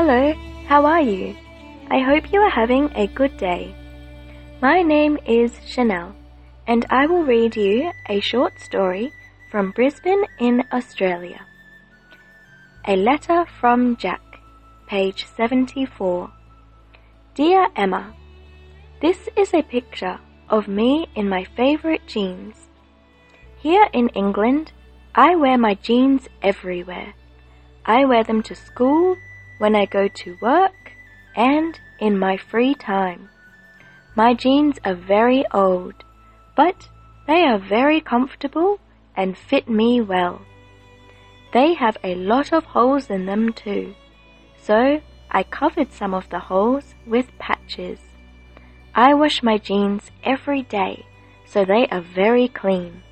Hello, how are you? I hope you are having a good day. My name is Chanel, and I will read you a short story from Brisbane in Australia. A letter from Jack, page 74. Dear Emma, this is a picture of me in my favorite jeans. Here in England, I wear my jeans everywhere. I wear them to school, when I go to work, and in my free time. My jeans are very old, but they are very comfortable and fit me well. They have a lot of holes in them too, so I covered some of the holes with patches. I wash my jeans every day, so they are very clean.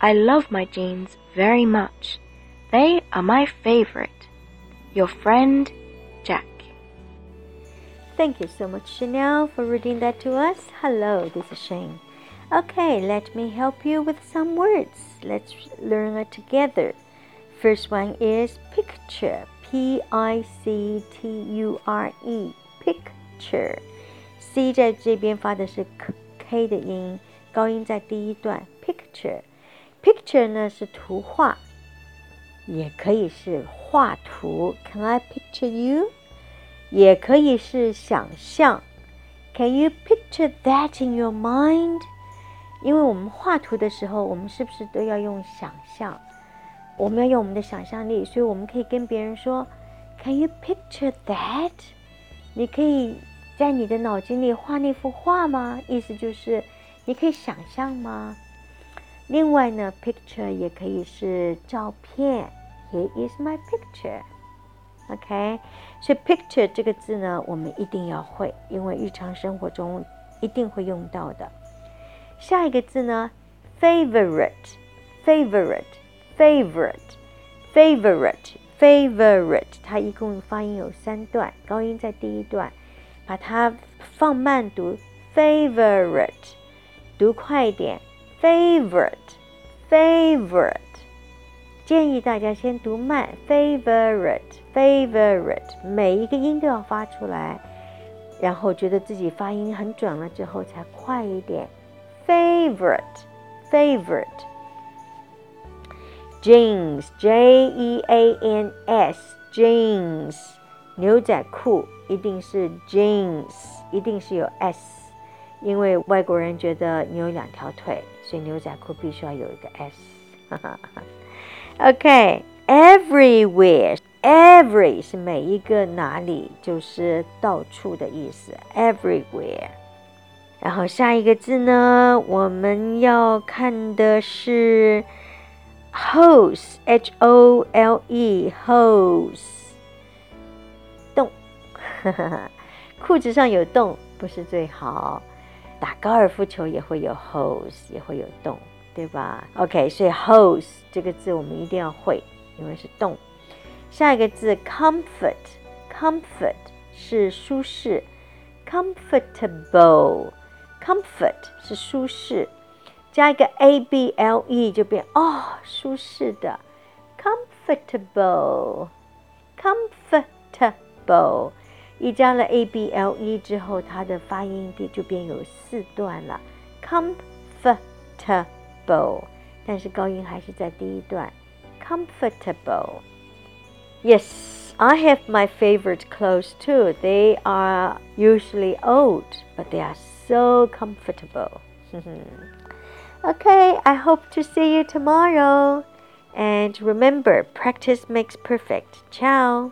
I love my jeans very much. They are my favorite. Your friend, Jack. Thank you so much, Chanel, for reading that to us. Hello, this is Shane. Okay, let me help you with some words. Let's learn it together. First one is picture. P I C T U R E. Picture. C 在这边发的是 k 的音，高音在第一段。Picture。Picture 呢是图画， 也可以是画图。Can I picture you？也可以是想象。Can you picture that in your mind？因为我们画图的时候，我们是不是都要用想象？我们要用我们的想象力，所以我们可以跟别人说：“Can you picture that？” 你可以在你的脑筋里画那幅画吗？意思就是你可以想象吗？另外呢，picture 也可以是照片。Here is my picture。OK，所以 picture 这个字呢，我们一定要会，因为日常生活中一定会用到的。下一个字呢，favorite，favorite，favorite，favorite，favorite，它一共发音有三段，高音在第一段，把它放慢读，favorite，读快一点 ，favorite，favorite，建议大家先读慢，favorite，favorite，每一个音都要发出来，然后觉得自己发音很准了之后，才快一点。favorite, favorite. Jeans, J E A N S, jeans，牛仔裤一定是 jeans，一定是有 s， 因为外国人觉得你有两条腿，所以牛仔裤必须要有一个 s。OK, everywhere, every 是每一个哪里，就是到处的意思，everywhere。然后下一个字呢，我们要看的是 hose，h o l e，hose，洞，裤子上有洞不是最好。打高尔夫球也会有 hose，也会有洞，对吧？OK，所以 hose 这个字我们一定要会，因为是洞。下一个字 comfort，comfort 是舒适，comfortable。Comfort 是舒适，加一个 a b l e 就变哦，舒适的。Comfortable，comfortable，一加了 a b l e 之后，它的发音就就变有四段了。Comfortable，但是高音还是在第一段。Comfortable。Yes, I have my favorite clothes too. They are usually old, but they are so comfortable. okay, I hope to see you tomorrow. And remember, practice makes perfect. Ciao.